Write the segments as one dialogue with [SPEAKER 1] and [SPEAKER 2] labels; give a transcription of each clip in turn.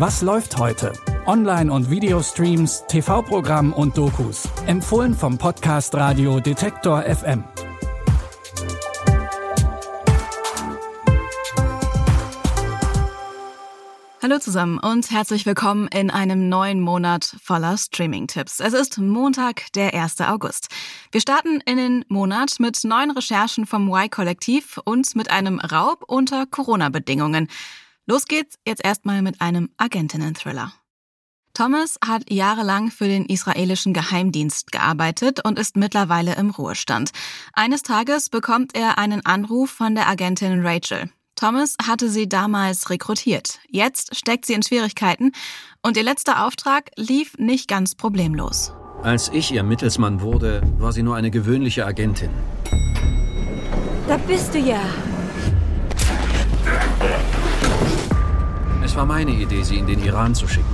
[SPEAKER 1] Was läuft heute? Online- und Videostreams, TV-Programm und Dokus. Empfohlen vom Podcast Radio Detektor FM.
[SPEAKER 2] Hallo zusammen und herzlich willkommen in einem neuen Monat voller Streaming-Tipps. Es ist Montag, der 1. August. Wir starten in den Monat mit neuen Recherchen vom Y-Kollektiv und mit einem Raub unter Corona-Bedingungen. Los geht's jetzt erstmal mit einem Agentinnen-Thriller. Thomas hat jahrelang für den israelischen Geheimdienst gearbeitet und ist mittlerweile im Ruhestand. Eines Tages bekommt er einen Anruf von der Agentin Rachel. Thomas hatte sie damals rekrutiert. Jetzt steckt sie in Schwierigkeiten und ihr letzter Auftrag lief nicht ganz problemlos.
[SPEAKER 3] Als ich ihr Mittelsmann wurde, war sie nur eine gewöhnliche Agentin.
[SPEAKER 4] Da bist du ja.
[SPEAKER 3] Es war meine Idee, sie in den Iran zu schicken.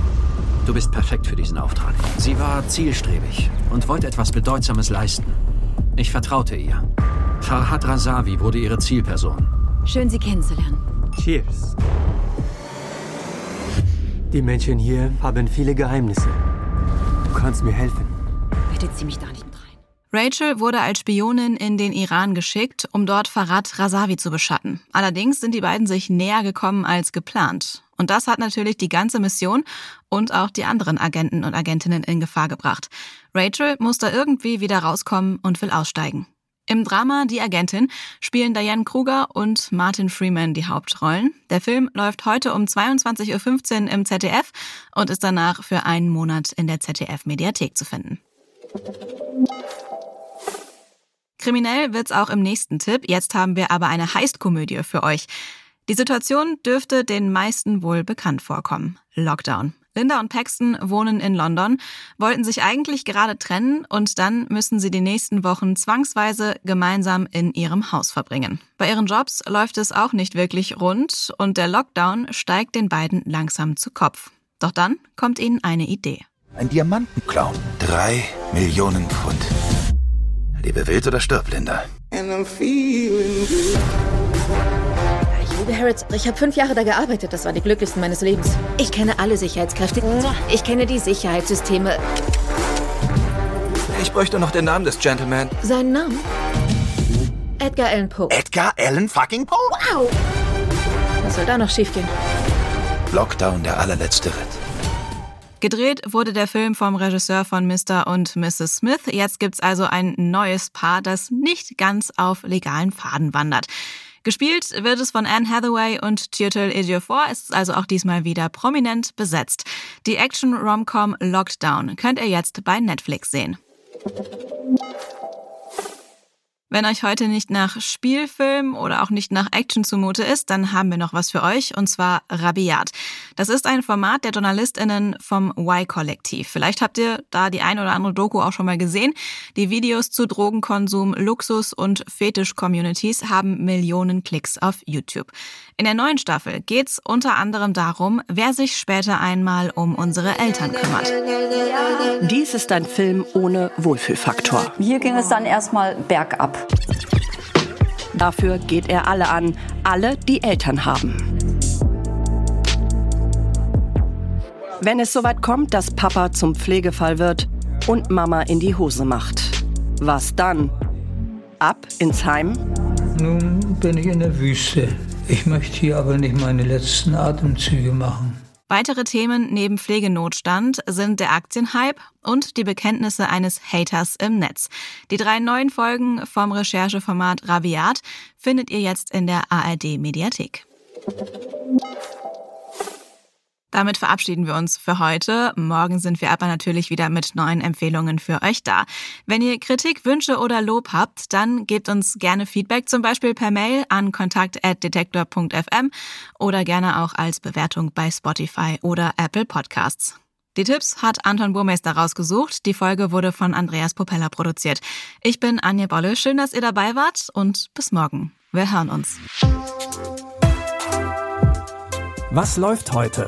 [SPEAKER 3] Du bist perfekt für diesen Auftrag. Sie war zielstrebig und wollte etwas Bedeutsames leisten. Ich vertraute ihr. Farhad Razavi wurde ihre Zielperson.
[SPEAKER 4] Schön, Sie kennenzulernen.
[SPEAKER 5] Cheers. Die Menschen hier haben viele Geheimnisse. Du kannst mir helfen.
[SPEAKER 4] Bitte zieh mich da nicht.
[SPEAKER 2] Rachel wurde als Spionin in den Iran geschickt, um dort Farad Razavi zu beschatten. Allerdings sind die beiden sich näher gekommen als geplant. Und das hat natürlich die ganze Mission und auch die anderen Agenten und Agentinnen in Gefahr gebracht. Rachel muss da irgendwie wieder rauskommen und will aussteigen. Im Drama Die Agentin spielen Diane Kruger und Martin Freeman die Hauptrollen. Der Film läuft heute um 22.15 Uhr im ZDF und ist danach für einen Monat in der ZDF-Mediathek zu finden. Kriminell wird's auch im nächsten Tipp. Jetzt haben wir aber eine Heistkomödie für euch. Die Situation dürfte den meisten wohl bekannt vorkommen. Lockdown. Linda und Paxton wohnen in London, wollten sich eigentlich gerade trennen und dann müssen sie die nächsten Wochen zwangsweise gemeinsam in ihrem Haus verbringen. Bei ihren Jobs läuft es auch nicht wirklich rund und der Lockdown steigt den beiden langsam zu Kopf. Doch dann kommt ihnen eine Idee.
[SPEAKER 6] Ein Diamantenclown. Drei Millionen Pfund. Lebe wild oder stirb, Linda.
[SPEAKER 4] Liebe Harrods, ich habe fünf Jahre da gearbeitet. Das waren die glücklichsten meines Lebens. Ich kenne alle Sicherheitskräfte. Ich kenne die Sicherheitssysteme.
[SPEAKER 6] Ich bräuchte noch den Namen des Gentleman.
[SPEAKER 4] Seinen Namen? Edgar Allan Poe.
[SPEAKER 6] Edgar Allan fucking Poe?
[SPEAKER 4] Wow! Was soll da noch schiefgehen?
[SPEAKER 6] Lockdown, der allerletzte Ritt.
[SPEAKER 2] Gedreht wurde der Film vom Regisseur von Mr. und Mrs. Smith. Jetzt gibt's also ein neues Paar, das nicht ganz auf legalen Pfaden wandert. Gespielt wird es von Anne Hathaway und Chiwetel Ejiofor. Es ist also auch diesmal wieder prominent besetzt. Die Action-Romcom Lockdown könnt ihr jetzt bei Netflix sehen. Wenn euch heute nicht nach Spielfilm oder auch nicht nach Action zumute ist, dann haben wir noch was für euch, und zwar Rabiat. Das ist ein Format der JournalistInnen vom Y-Kollektiv. Vielleicht habt ihr da die ein oder andere Doku auch schon mal gesehen. Die Videos zu Drogenkonsum, Luxus und Fetisch-Communities haben Millionen Klicks auf YouTube. In der neuen Staffel geht's unter anderem darum, wer sich später einmal um unsere Eltern kümmert.
[SPEAKER 7] Dies ist ein Film ohne Wohlfühlfaktor.
[SPEAKER 8] Hier ging es dann erstmal bergab.
[SPEAKER 7] Dafür geht er alle an, alle, die Eltern haben. Wenn es soweit kommt, dass Papa zum Pflegefall wird und Mama in die Hose macht. Was dann? Ab ins Heim?
[SPEAKER 9] Nun bin ich in der Wüste. Ich möchte hier aber nicht meine letzten Atemzüge machen.
[SPEAKER 2] Weitere Themen neben Pflegenotstand sind der Aktienhype und die Bekenntnisse eines Haters im Netz. Die drei neuen Folgen vom Rechercheformat Raviat findet ihr jetzt in der ARD Mediathek. Damit verabschieden wir uns für heute. Morgen sind wir aber natürlich wieder mit neuen Empfehlungen für euch da. Wenn ihr Kritik, Wünsche oder Lob habt, dann gebt uns gerne Feedback, zum Beispiel per Mail an kontakt.detektor.fm oder gerne auch als Bewertung bei Spotify oder Apple Podcasts. Die Tipps hat Anton Burmeister rausgesucht. Die Folge wurde von Andreas Popella produziert. Ich bin Anja Bolle. Schön, dass ihr dabei wart und bis morgen. Wir hören uns.
[SPEAKER 1] Was läuft heute?